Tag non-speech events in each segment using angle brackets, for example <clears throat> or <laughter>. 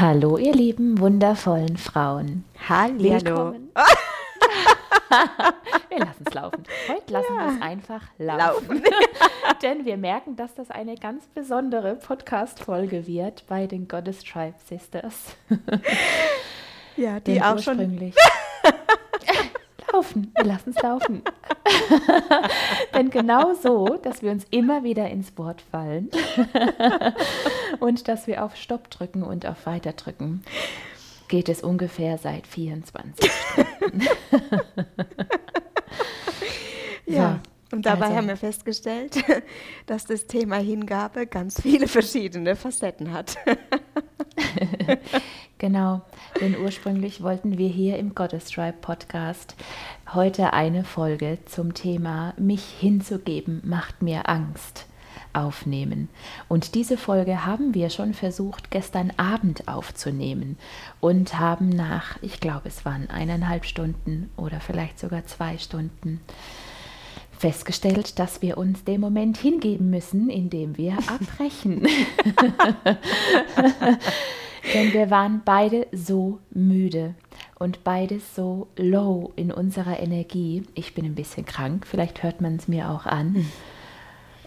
Hallo, ihr lieben, wundervollen Frauen. Hallo. Willkommen. <laughs> wir lassen es laufen. Heute lassen ja. wir es einfach laufen. laufen. <laughs> Denn wir merken, dass das eine ganz besondere Podcast-Folge wird bei den Goddess Tribe Sisters. ja, die auch schon <laughs> laufen. Wir lassen es laufen. <laughs> Denn genau so, dass wir uns immer wieder ins Wort fallen <laughs> und dass wir auf Stopp drücken und auf Weiter drücken, geht es ungefähr seit 24 Stunden. <laughs> ja. So, und dabei also. haben wir festgestellt, dass das Thema Hingabe ganz viele verschiedene Facetten hat. Genau, denn ursprünglich wollten wir hier im Goddess Tribe Podcast heute eine Folge zum Thema Mich hinzugeben macht mir Angst aufnehmen. Und diese Folge haben wir schon versucht gestern Abend aufzunehmen und haben nach, ich glaube es waren eineinhalb Stunden oder vielleicht sogar zwei Stunden, festgestellt, dass wir uns dem Moment hingeben müssen, in dem wir abbrechen. <laughs> Denn wir waren beide so müde und beides so low in unserer Energie. Ich bin ein bisschen krank, vielleicht hört man es mir auch an. Hm.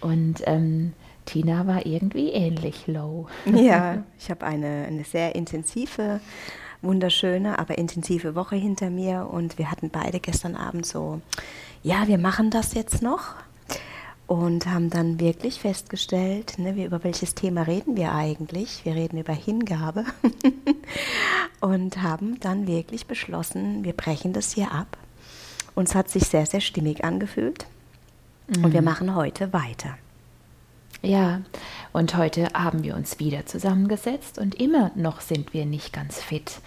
Und ähm, Tina war irgendwie ähnlich low. Ja, <laughs> ich habe eine, eine sehr intensive, wunderschöne, aber intensive Woche hinter mir und wir hatten beide gestern Abend so, ja, wir machen das jetzt noch und haben dann wirklich festgestellt, ne, wir, über welches Thema reden wir eigentlich? Wir reden über Hingabe <laughs> und haben dann wirklich beschlossen, wir brechen das hier ab. Uns hat sich sehr, sehr stimmig angefühlt mhm. und wir mhm. machen heute weiter. Ja, und heute haben wir uns wieder zusammengesetzt und immer noch sind wir nicht ganz fit.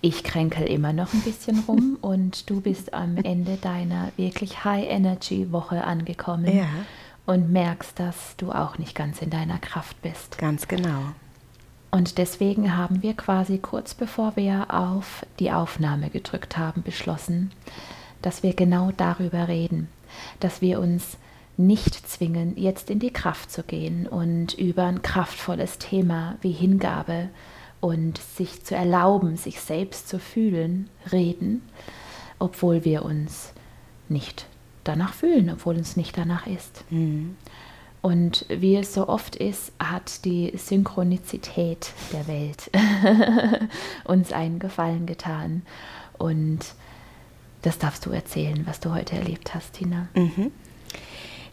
Ich kränkel immer noch ein bisschen rum <laughs> und du bist am Ende deiner wirklich High-Energy-Woche angekommen ja. und merkst, dass du auch nicht ganz in deiner Kraft bist. Ganz genau. Und deswegen haben wir quasi kurz bevor wir auf die Aufnahme gedrückt haben, beschlossen, dass wir genau darüber reden, dass wir uns nicht zwingen, jetzt in die Kraft zu gehen und über ein kraftvolles Thema wie Hingabe und sich zu erlauben, sich selbst zu fühlen, reden, obwohl wir uns nicht danach fühlen, obwohl uns nicht danach ist. Mhm. Und wie es so oft ist, hat die Synchronizität der Welt <laughs> uns einen Gefallen getan. Und das darfst du erzählen, was du heute erlebt hast, Tina. Mhm.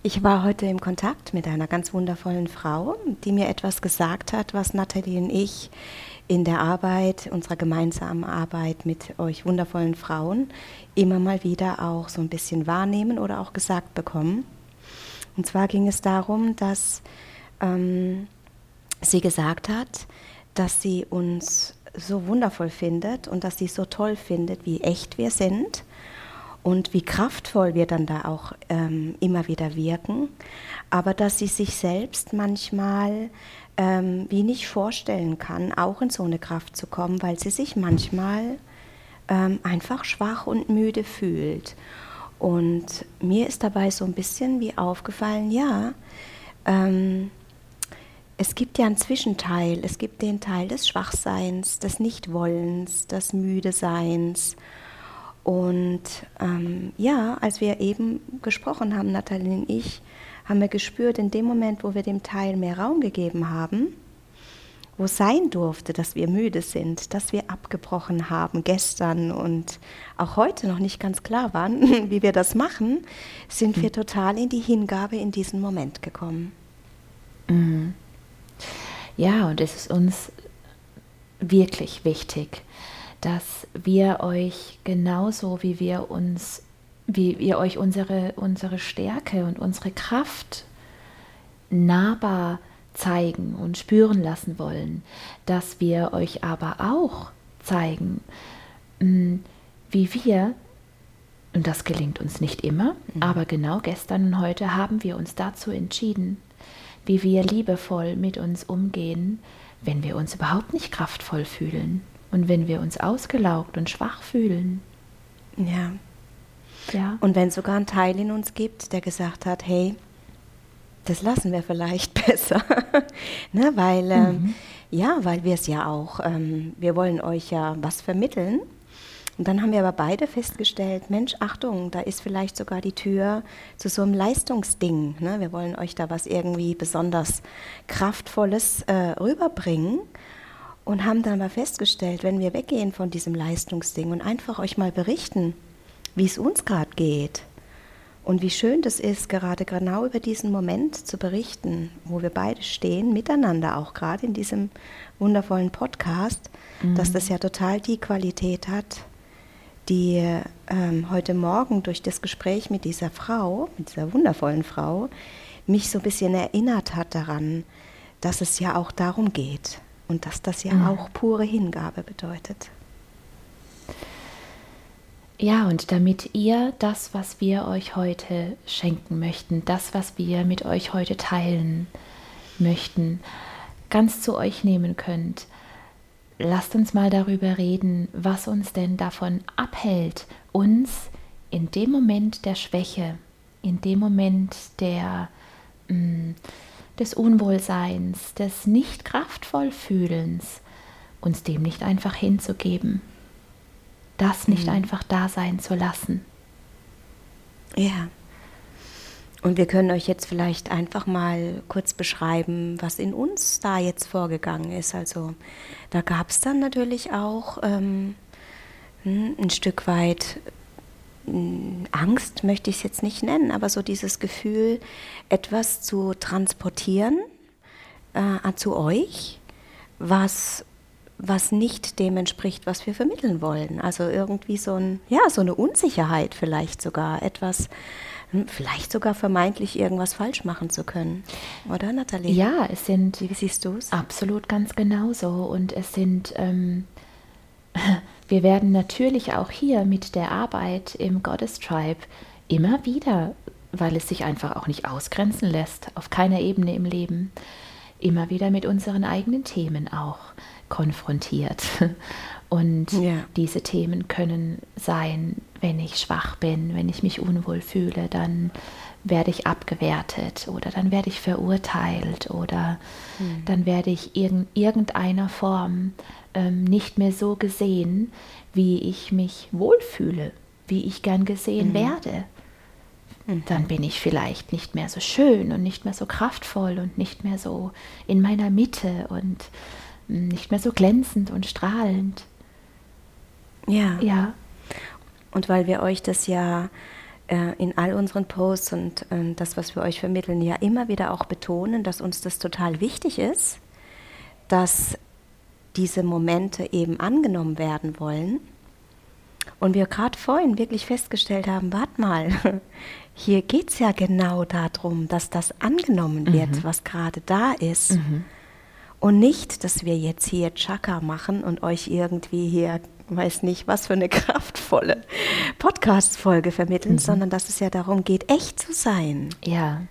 Ich war heute im Kontakt mit einer ganz wundervollen Frau, die mir etwas gesagt hat, was Nathalie und ich in der Arbeit, unserer gemeinsamen Arbeit mit euch wundervollen Frauen immer mal wieder auch so ein bisschen wahrnehmen oder auch gesagt bekommen. Und zwar ging es darum, dass ähm, sie gesagt hat, dass sie uns so wundervoll findet und dass sie so toll findet, wie echt wir sind und wie kraftvoll wir dann da auch ähm, immer wieder wirken, aber dass sie sich selbst manchmal ähm, wie nicht vorstellen kann, auch in so eine Kraft zu kommen, weil sie sich manchmal ähm, einfach schwach und müde fühlt. Und mir ist dabei so ein bisschen wie aufgefallen, ja, ähm, es gibt ja einen Zwischenteil. Es gibt den Teil des Schwachseins, des Nichtwollens, des Müdeseins. Und ähm, ja, als wir eben gesprochen haben, Nathalie und ich, haben wir gespürt, in dem Moment, wo wir dem Teil mehr Raum gegeben haben, wo sein durfte, dass wir müde sind, dass wir abgebrochen haben gestern und auch heute noch nicht ganz klar waren, <laughs> wie wir das machen, sind wir mhm. total in die Hingabe in diesen Moment gekommen. Mhm. Ja, und es ist uns wirklich wichtig, dass wir euch genauso wie wir uns, wie wir euch unsere, unsere Stärke und unsere Kraft nahbar zeigen und spüren lassen wollen, dass wir euch aber auch zeigen, mm, wie wir, und das gelingt uns nicht immer, mhm. aber genau gestern und heute haben wir uns dazu entschieden, wie wir liebevoll mit uns umgehen, wenn wir uns überhaupt nicht kraftvoll fühlen und wenn wir uns ausgelaugt und schwach fühlen. Ja. Ja. Und wenn es sogar einen Teil in uns gibt, der gesagt hat, hey, das lassen wir vielleicht <laughs> besser. ne, weil ähm, mhm. Ja, weil wir es ja auch, ähm, wir wollen euch ja was vermitteln. Und dann haben wir aber beide festgestellt, Mensch, Achtung, da ist vielleicht sogar die Tür zu so einem Leistungsding. Ne? Wir wollen euch da was irgendwie besonders Kraftvolles äh, rüberbringen und haben dann mal festgestellt, wenn wir weggehen von diesem Leistungsding und einfach euch mal berichten, wie es uns gerade geht, und wie schön das ist, gerade genau über diesen Moment zu berichten, wo wir beide stehen, miteinander auch gerade in diesem wundervollen Podcast, mhm. dass das ja total die Qualität hat, die ähm, heute Morgen durch das Gespräch mit dieser Frau, mit dieser wundervollen Frau, mich so ein bisschen erinnert hat daran, dass es ja auch darum geht und dass das ja mhm. auch pure Hingabe bedeutet. Ja, und damit ihr das, was wir euch heute schenken möchten, das, was wir mit euch heute teilen möchten, ganz zu euch nehmen könnt, lasst uns mal darüber reden, was uns denn davon abhält, uns in dem Moment der Schwäche, in dem Moment der, mh, mm, des Unwohlseins, des nicht kraftvoll Fühlens, uns dem nicht einfach hinzugeben das nicht mhm. einfach da sein zu lassen. Ja. Und wir können euch jetzt vielleicht einfach mal kurz beschreiben, was in uns da jetzt vorgegangen ist. Also da gab es dann natürlich auch ähm, hm, ein Stück weit Angst, möchte ich es jetzt nicht nennen, aber so dieses Gefühl, etwas zu transportieren äh, zu euch, was was nicht dem entspricht, was wir vermitteln wollen. Also irgendwie so, ein, ja, so eine Unsicherheit vielleicht sogar, etwas, hm, vielleicht sogar vermeintlich irgendwas falsch machen zu können. Oder, Nathalie? Ja, es sind. Wie siehst du es? Absolut ganz genauso. Und es sind. Ähm, wir werden natürlich auch hier mit der Arbeit im Goddess Tribe immer wieder, weil es sich einfach auch nicht ausgrenzen lässt, auf keiner Ebene im Leben, immer wieder mit unseren eigenen Themen auch konfrontiert. <laughs> Und ja. diese Themen können sein, wenn ich schwach bin, wenn ich mich unwohl fühle, dann werde ich abgewertet oder dann werde ich verurteilt oder mhm. dann werde ich in irgendeiner Form ähm, nicht mehr so gesehen, wie ich mich wohlfühle, wie ich gern gesehen mhm. werde. Mhm. Dann bin ich vielleicht nicht mehr so schön und nicht mehr so kraftvoll und nicht mehr so in meiner Mitte und nicht mehr so glänzend und strahlend. Ja. Ja. Und weil wir euch das ja äh, in all unseren Posts und äh, das, was wir euch vermitteln, ja immer wieder auch betonen, dass uns das total wichtig ist, dass diese Momente eben angenommen werden wollen. Und wir gerade vorhin wirklich festgestellt haben, warte mal, <laughs> hier geht es ja genau darum, dass das angenommen wird, mhm. was gerade da ist. Mhm. Und nicht, dass wir jetzt hier Chaka machen und euch irgendwie hier, weiß nicht, was für eine <laughs> kraftvolle Podcast-Folge vermitteln, mhm. sondern dass es ja darum geht, echt zu sein. Ja,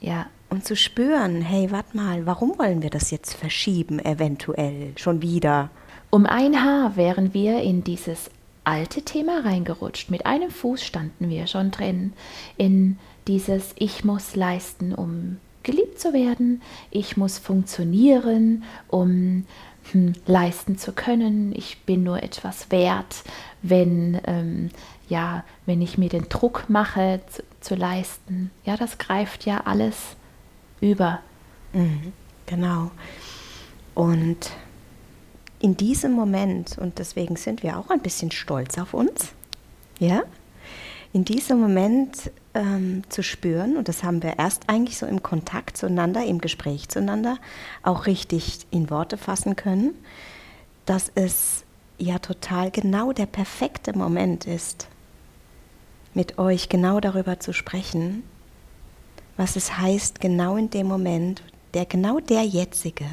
ja. Und zu spüren, hey, warte mal, warum wollen wir das jetzt verschieben, eventuell, schon wieder? Um ein Haar wären wir in dieses alte Thema reingerutscht. Mit einem Fuß standen wir schon drin in dieses Ich muss leisten, um geliebt zu werden, ich muss funktionieren, um hm, leisten zu können, ich bin nur etwas wert, wenn, ähm, ja, wenn ich mir den Druck mache zu, zu, leisten. Ja, das greift ja alles über. Mhm, genau. Und in diesem Moment, und deswegen sind wir auch ein bisschen stolz auf uns, ja, in diesem Moment ähm, zu spüren, und das haben wir erst eigentlich so im Kontakt zueinander, im Gespräch zueinander, auch richtig in Worte fassen können, dass es ja total genau der perfekte Moment ist, mit euch genau darüber zu sprechen, was es heißt, genau in dem Moment, der genau der jetzige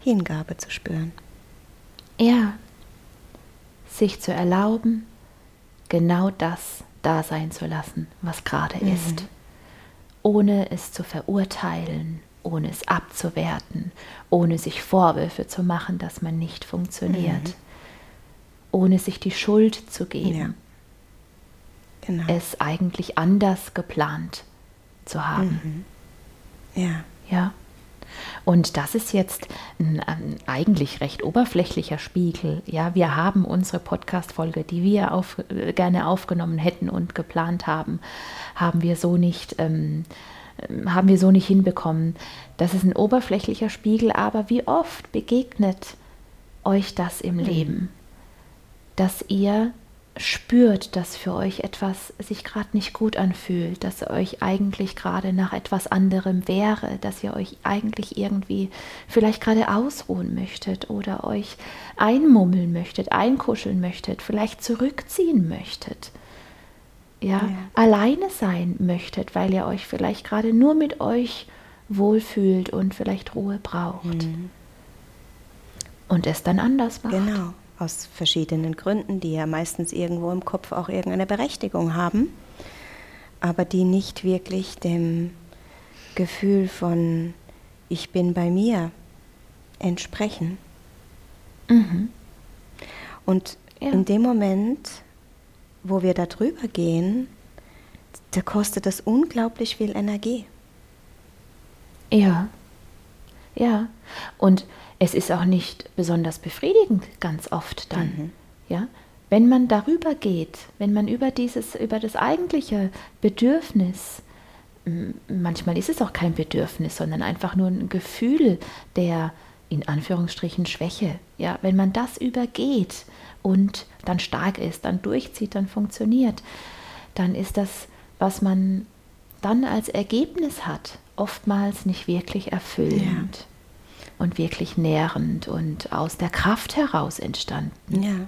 Hingabe zu spüren. Ja, sich zu erlauben, genau das da sein zu lassen, was gerade mhm. ist, ohne es zu verurteilen, ohne es abzuwerten, ohne sich Vorwürfe zu machen, dass man nicht funktioniert, mhm. ohne sich die Schuld zu geben, ja. genau. es eigentlich anders geplant zu haben. Mhm. Ja. Ja. Und das ist jetzt ein, ein, eigentlich recht oberflächlicher Spiegel. Ja, wir haben unsere Podcast-Folge, die wir auf, äh, gerne aufgenommen hätten und geplant haben, haben wir so nicht, ähm, ähm, haben wir so nicht hinbekommen. Das ist ein oberflächlicher Spiegel, aber wie oft begegnet euch das im mhm. Leben, dass ihr spürt, dass für euch etwas sich gerade nicht gut anfühlt, dass euch eigentlich gerade nach etwas anderem wäre, dass ihr euch eigentlich irgendwie vielleicht gerade ausruhen möchtet oder euch einmummeln möchtet, einkuscheln möchtet, vielleicht zurückziehen möchtet. Ja, ja. alleine sein möchtet, weil ihr euch vielleicht gerade nur mit euch wohlfühlt und vielleicht Ruhe braucht. Mhm. Und es dann anders macht. Genau aus verschiedenen Gründen, die ja meistens irgendwo im Kopf auch irgendeine Berechtigung haben, aber die nicht wirklich dem Gefühl von ich bin bei mir entsprechen. Mhm. Und ja. in dem Moment, wo wir da drüber gehen, da kostet das unglaublich viel Energie. Ja. Ja. Und es ist auch nicht besonders befriedigend ganz oft dann. Mhm. Ja? Wenn man darüber geht, wenn man über dieses, über das eigentliche Bedürfnis, manchmal ist es auch kein Bedürfnis, sondern einfach nur ein Gefühl der in Anführungsstrichen Schwäche. Ja, wenn man das übergeht und dann stark ist, dann durchzieht, dann funktioniert, dann ist das, was man dann als Ergebnis hat, oftmals nicht wirklich erfüllend. Ja und wirklich nährend und aus der Kraft heraus entstanden. Ja.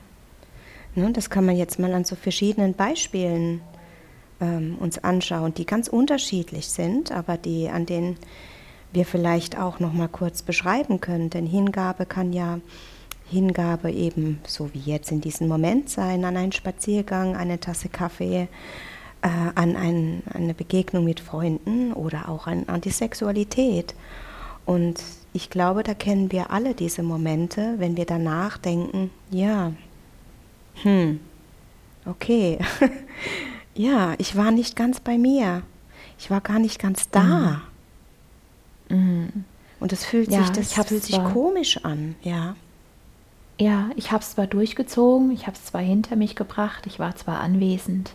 Nun, das kann man jetzt mal an so verschiedenen Beispielen ähm, uns anschauen, die ganz unterschiedlich sind, aber die an denen wir vielleicht auch noch mal kurz beschreiben können. Denn Hingabe kann ja Hingabe eben so wie jetzt in diesem Moment sein, an einen Spaziergang, eine Tasse Kaffee, äh, an ein, eine Begegnung mit Freunden oder auch an, an die Sexualität. Und ich glaube, da kennen wir alle diese Momente, wenn wir danach denken, ja, hm, okay, <laughs> ja, ich war nicht ganz bei mir, ich war gar nicht ganz da. Mhm. Mhm. Und es fühlt ja, sich, das fühlt sich komisch an, ja. Ja, ich habe es zwar durchgezogen, ich habe es zwar hinter mich gebracht, ich war zwar anwesend,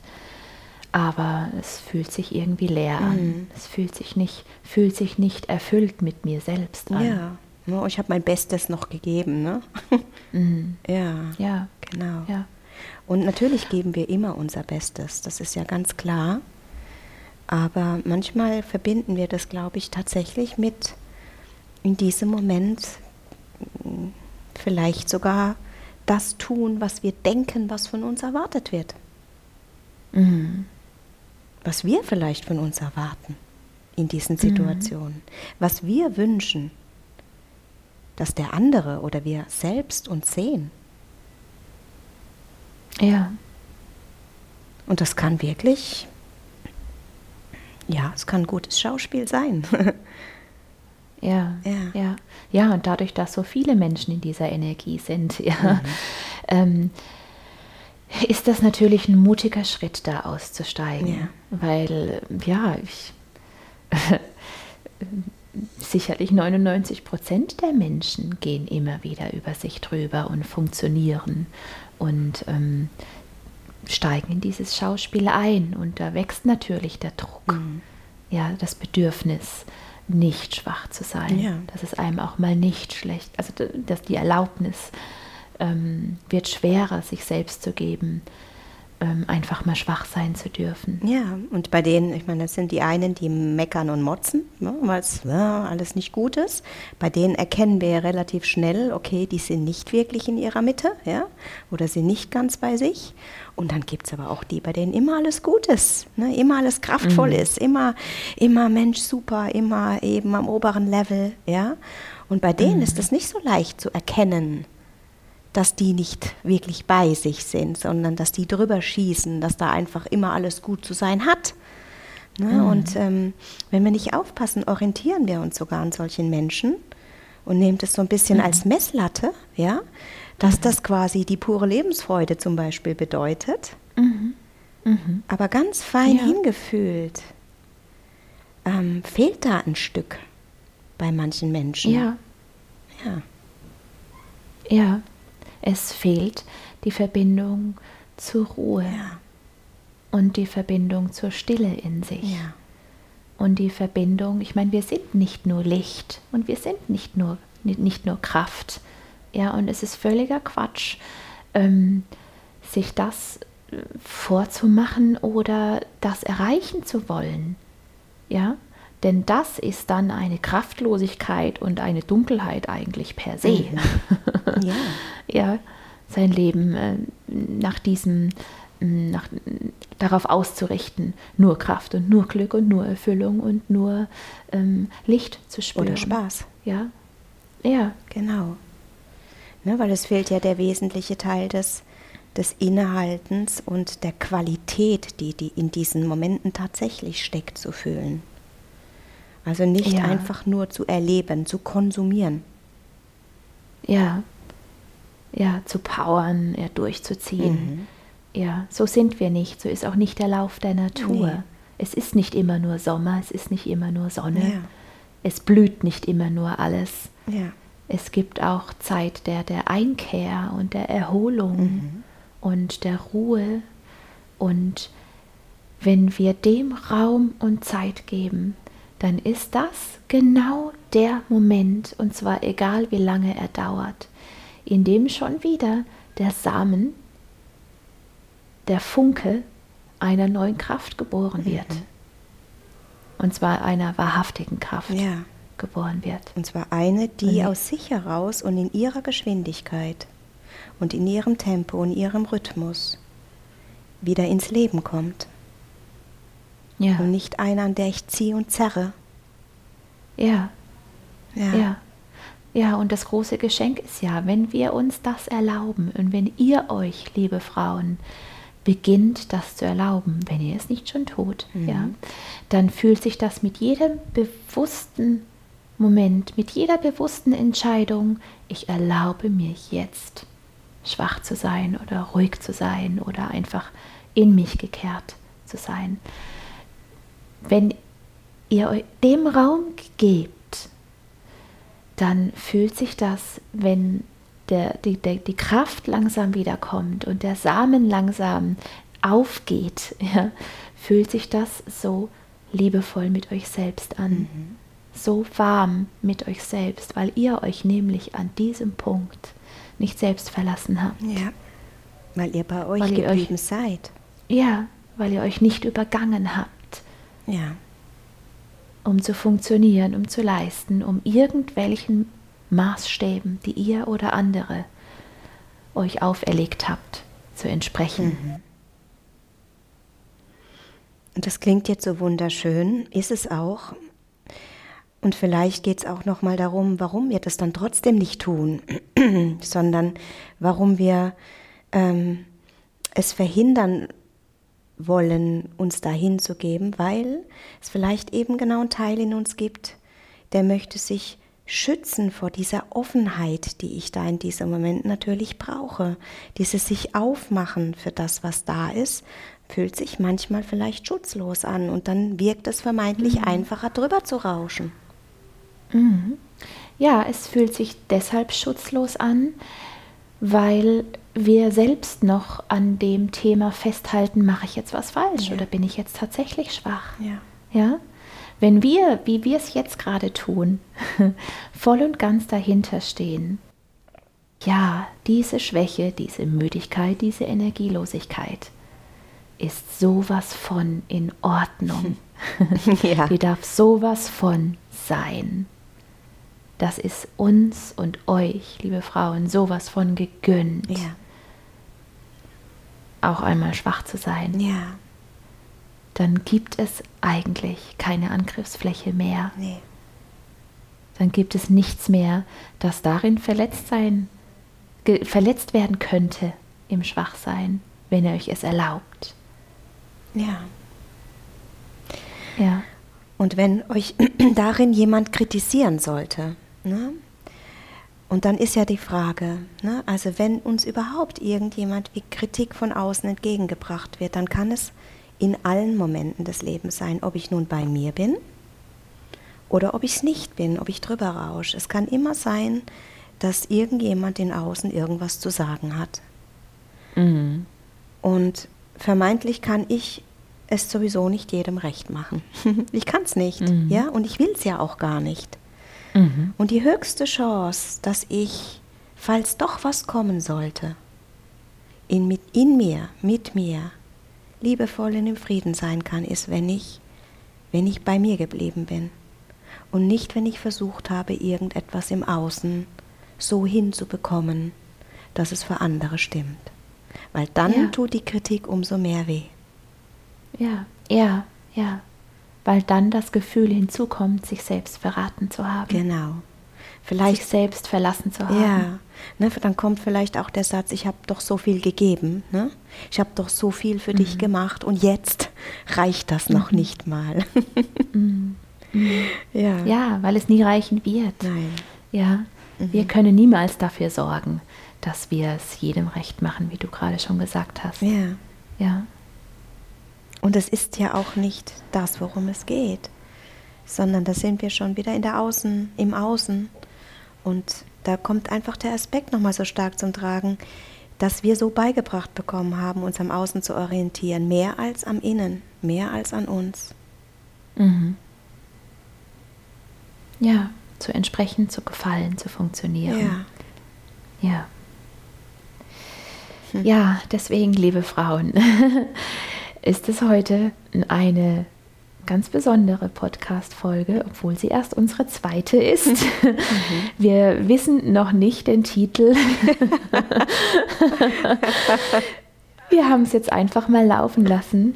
aber es fühlt sich irgendwie leer an. Mhm. Es fühlt sich nicht, fühlt sich nicht erfüllt mit mir selbst an. Ja, no, ich habe mein Bestes noch gegeben, ne? <laughs> Mhm. Ja, ja, genau. Ja. Und natürlich geben wir immer unser Bestes, das ist ja ganz klar. Aber manchmal verbinden wir das, glaube ich, tatsächlich mit in diesem Moment vielleicht sogar das tun, was wir denken, was von uns erwartet wird. Mhm was wir vielleicht von uns erwarten in diesen Situationen, mhm. was wir wünschen, dass der andere oder wir selbst uns sehen. Ja. Und das kann wirklich, ja, es kann ein gutes Schauspiel sein. <laughs> ja, ja, ja, ja. und dadurch, dass so viele Menschen in dieser Energie sind, <laughs> ja, mhm. ähm, ist das natürlich ein mutiger Schritt, da auszusteigen. Ja. Weil, ja, ich, <laughs> sicherlich 99 Prozent der Menschen gehen immer wieder über sich drüber und funktionieren und ähm, steigen in dieses Schauspiel ein. Und da wächst natürlich der Druck, mhm. ja, das Bedürfnis, nicht schwach zu sein, ja. dass es einem auch mal nicht schlecht, also dass die Erlaubnis, ähm, wird schwerer, sich selbst zu geben, ähm, einfach mal schwach sein zu dürfen. Ja, und bei denen, ich meine, das sind die einen, die meckern und motzen, ne, weil es ja, alles nicht gut ist. Bei denen erkennen wir ja relativ schnell, okay, die sind nicht wirklich in ihrer Mitte, ja, oder sind nicht ganz bei sich. Und dann gibt es aber auch die, bei denen immer alles gut ist, ne? immer alles kraftvoll mhm. ist, immer, immer Mensch super, immer eben am oberen Level, ja. Und bei denen mhm. ist es nicht so leicht zu erkennen, dass die nicht wirklich bei sich sind, sondern dass die drüber schießen, dass da einfach immer alles gut zu sein hat. Ne? Mhm. Und ähm, wenn wir nicht aufpassen, orientieren wir uns sogar an solchen Menschen und nehmen das so ein bisschen mhm. als Messlatte, ja, dass mhm. das quasi die pure Lebensfreude zum Beispiel bedeutet. Mhm. Mhm. Aber ganz fein ja. hingefühlt ähm, fehlt da ein Stück bei manchen Menschen. Ja. Ja. Ja. Es fehlt die Verbindung zur Ruhe Ja. und die Verbindung zur Stille in sich. Ja. Und die Verbindung, ich meine, wir sind nicht nur Licht und wir sind nicht nur, nicht, nur Kraft. Ja, und es ist völliger Quatsch, ähm, sich das äh, vorzumachen oder das erreichen zu wollen. Ja, denn das ist dann eine Kraftlosigkeit und eine Dunkelheit eigentlich per se. Ja. <laughs> ja, sein Leben äh, nach diesem, m, nach, darauf auszurichten, nur Kraft und nur Glück und nur Erfüllung und nur ähm, Licht zu spüren. Oder Spaß. Ja, ja, Genau. Ne, weil es fehlt ja der wesentliche Teil des, des Innehaltens und der Qualität, die, die in diesen Momenten tatsächlich steckt, zu fühlen. Also nicht Ja. einfach nur zu erleben, zu konsumieren. ja, ja, zu powern, ja, durchzuziehen. Ja, so sind wir nicht, so ist auch nicht der Lauf der Natur. Nee. Es ist nicht immer nur Sommer, es ist nicht immer nur Sonne, Ja. es blüht nicht immer nur alles. Ja. Es gibt auch Zeit der, der Einkehr und der Erholung und der Ruhe. Und wenn wir dem Raum und Zeit geben, dann ist das genau der Moment, und zwar egal wie lange er dauert, in dem schon wieder der Samen, der Funke einer neuen Kraft geboren wird. Und zwar einer wahrhaftigen Kraft Ja. geboren wird. Und zwar eine, die Und- aus sich heraus und in ihrer Geschwindigkeit und in ihrem Tempo und ihrem Rhythmus wieder ins Leben kommt. Ja, Und nicht eine, an der ich ziehe und zerre. ja, Ja. ja. Ja, und das große Geschenk ist ja, wenn wir uns das erlauben und wenn ihr euch, liebe Frauen, beginnt das zu erlauben, wenn ihr es nicht schon tut, ja, dann fühlt sich das mit jedem bewussten Moment, mit jeder bewussten Entscheidung, ich erlaube mir jetzt schwach zu sein oder ruhig zu sein oder einfach in mich gekehrt zu sein. Wenn ihr dem Raum gebt, dann fühlt sich das, wenn der, die, der, die Kraft langsam wiederkommt und der Samen langsam aufgeht, <laughs> ja, fühlt sich das so liebevoll mit euch selbst an, so warm mit euch selbst, weil ihr euch nämlich an diesem Punkt nicht selbst verlassen habt. Ja. Weil ihr bei euch Weil ihr euch- geblieben seid. Ja, weil ihr euch nicht übergangen habt, Ja. um zu funktionieren, um zu leisten, um irgendwelchen Maßstäben, die ihr oder andere euch auferlegt habt, zu entsprechen. Und das klingt jetzt so wunderschön, ist es auch. Und vielleicht geht es auch noch mal darum, warum wir das dann trotzdem nicht tun, <clears throat> sondern warum wir ähm, es verhindern wollen, uns dahin zu geben, weil es vielleicht eben genau einen Teil in uns gibt, der möchte sich schützen vor dieser Offenheit, die ich da in diesem Moment natürlich brauche. Dieses sich aufmachen für das, was da ist, fühlt sich manchmal vielleicht schutzlos an und dann wirkt es vermeintlich einfacher, drüber zu rauschen. Ja, es fühlt sich deshalb schutzlos an, weil wir selbst noch an dem Thema festhalten, mache ich jetzt was falsch Ja. oder bin ich jetzt tatsächlich schwach? Ja. Ja? Wenn wir, wie wir es jetzt gerade tun, <laughs> voll und ganz dahinter stehen, ja, diese Schwäche, diese Müdigkeit, diese Energielosigkeit ist sowas von in Ordnung. <laughs> Ja. Die darf sowas von sein. Das ist uns und euch, liebe Frauen, sowas von gegönnt, Ja. auch einmal schwach zu sein. Ja. Dann gibt es eigentlich keine Angriffsfläche mehr. Nee. Dann gibt es nichts mehr, das darin verletzt sein, verletzt werden könnte im Schwachsein, wenn ihr euch es erlaubt. Ja. Ja, Und wenn euch <clears throat> darin jemand kritisieren sollte, ne? und dann ist ja die Frage, ne? also wenn uns überhaupt irgendjemand wie Kritik von außen entgegengebracht wird, dann kann es in allen Momenten des Lebens sein, ob ich nun bei mir bin oder ob ich es nicht bin, ob ich drüber rausche. Es kann immer sein, dass irgendjemand in Außen irgendwas zu sagen hat. Mhm. Und vermeintlich kann ich es sowieso nicht jedem recht machen. <laughs> ich kann es nicht, mhm. ja, und ich will es ja auch gar nicht. Mhm. Und die höchste Chance, dass ich, falls doch was kommen sollte, in, mit, in mir, mit mir, liebevoll in dem Frieden sein kann, ist, wenn ich, wenn ich bei mir geblieben bin. Und nicht, wenn ich versucht habe, irgendetwas im Außen so hinzubekommen, dass es für andere stimmt. Weil dann ja. tut die Kritik umso mehr weh. Ja, ja, ja. Weil dann das Gefühl hinzukommt, sich selbst verraten zu haben. Genau. Vielleicht sich selbst verlassen zu haben. Ja, ne, dann kommt vielleicht auch der Satz, ich habe doch so viel gegeben, ne? ich habe doch so viel für mhm. dich gemacht und jetzt reicht das noch mhm. nicht mal. <laughs> mhm. Ja. ja, weil es nie reichen wird. Nein. Ja, wir mhm. können niemals dafür sorgen, dass wir es jedem recht machen, wie du gerade schon gesagt hast. Ja. Ja. Und es ist ja auch nicht das, worum es geht, sondern da sind wir schon wieder in der Außen, im Außen. Und da kommt einfach der Aspekt nochmal so stark zum Tragen, dass wir so beigebracht bekommen haben, uns am Außen zu orientieren, mehr als am Innen, mehr als an uns. Mhm. Ja, zu entsprechen, zu gefallen, zu funktionieren. Ja. Ja. Hm. Ja, deswegen, liebe Frauen, <laughs> ist es heute eine ganz besondere Podcast-Folge, obwohl sie erst unsere zweite ist. <laughs> Mhm. Wir wissen noch nicht den Titel. <laughs> wir haben es jetzt einfach mal laufen lassen,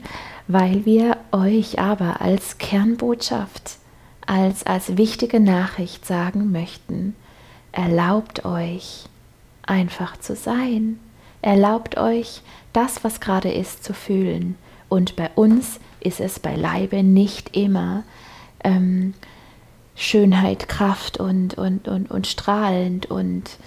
weil wir euch aber als Kernbotschaft, als, als wichtige Nachricht sagen möchten, erlaubt euch einfach zu sein. Erlaubt euch, das, was gerade ist, zu fühlen. Und bei uns ist es beileibe nicht immer ähm, Schönheit, Kraft und, und, und, und strahlend und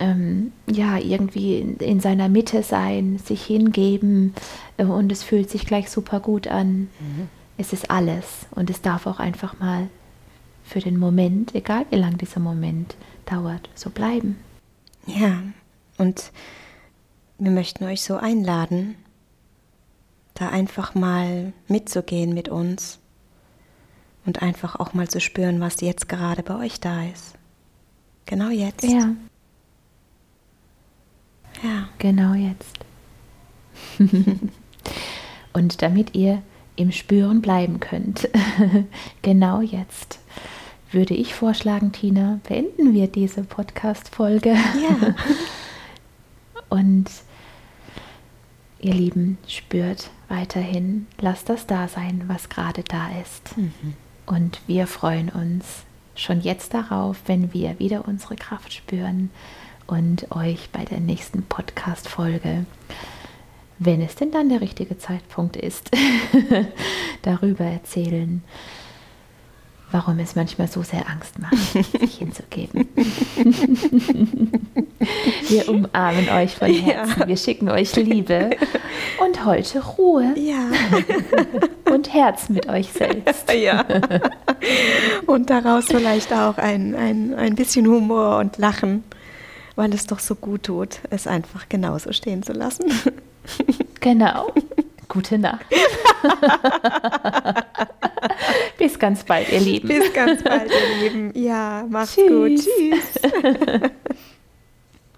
ähm, ja, irgendwie in, in, seiner Mitte sein, sich hingeben äh, und es fühlt sich gleich super gut an. Mhm. Es ist alles und es darf auch einfach mal für den Moment, egal wie lang dieser Moment dauert, so bleiben. Ja, und wir möchten euch so einladen, da einfach mal mitzugehen mit uns und einfach auch mal zu spüren, was jetzt gerade bei euch da ist. Genau jetzt. Ja. Ja. Genau jetzt. <laughs> und damit ihr im Spüren bleiben könnt, <laughs> genau jetzt, würde ich vorschlagen, Tina, beenden wir diese Podcast-Folge. Ja. <laughs> und ihr Lieben, spürt weiterhin, lasst das da sein, was gerade da ist. Mhm. Und wir freuen uns schon jetzt darauf, wenn wir wieder unsere Kraft spüren und euch bei der nächsten Podcast-Folge, wenn es denn dann der richtige Zeitpunkt ist, <laughs> darüber erzählen, warum es manchmal so sehr Angst macht, <laughs> sich hinzugeben. Wir umarmen euch von Herzen. Ja. Wir schicken euch Liebe <laughs> und heute Ruhe. Ja. <laughs> Und Herz mit euch selbst. Ja. Und daraus vielleicht auch ein, ein, ein bisschen Humor und Lachen, weil es doch so gut tut, es einfach genauso stehen zu lassen. Genau. Gute Nacht. <laughs> Bis ganz bald, ihr Lieben. Bis ganz bald, ihr Lieben. Ja, macht's Tschüss. gut. Tschüss. <laughs>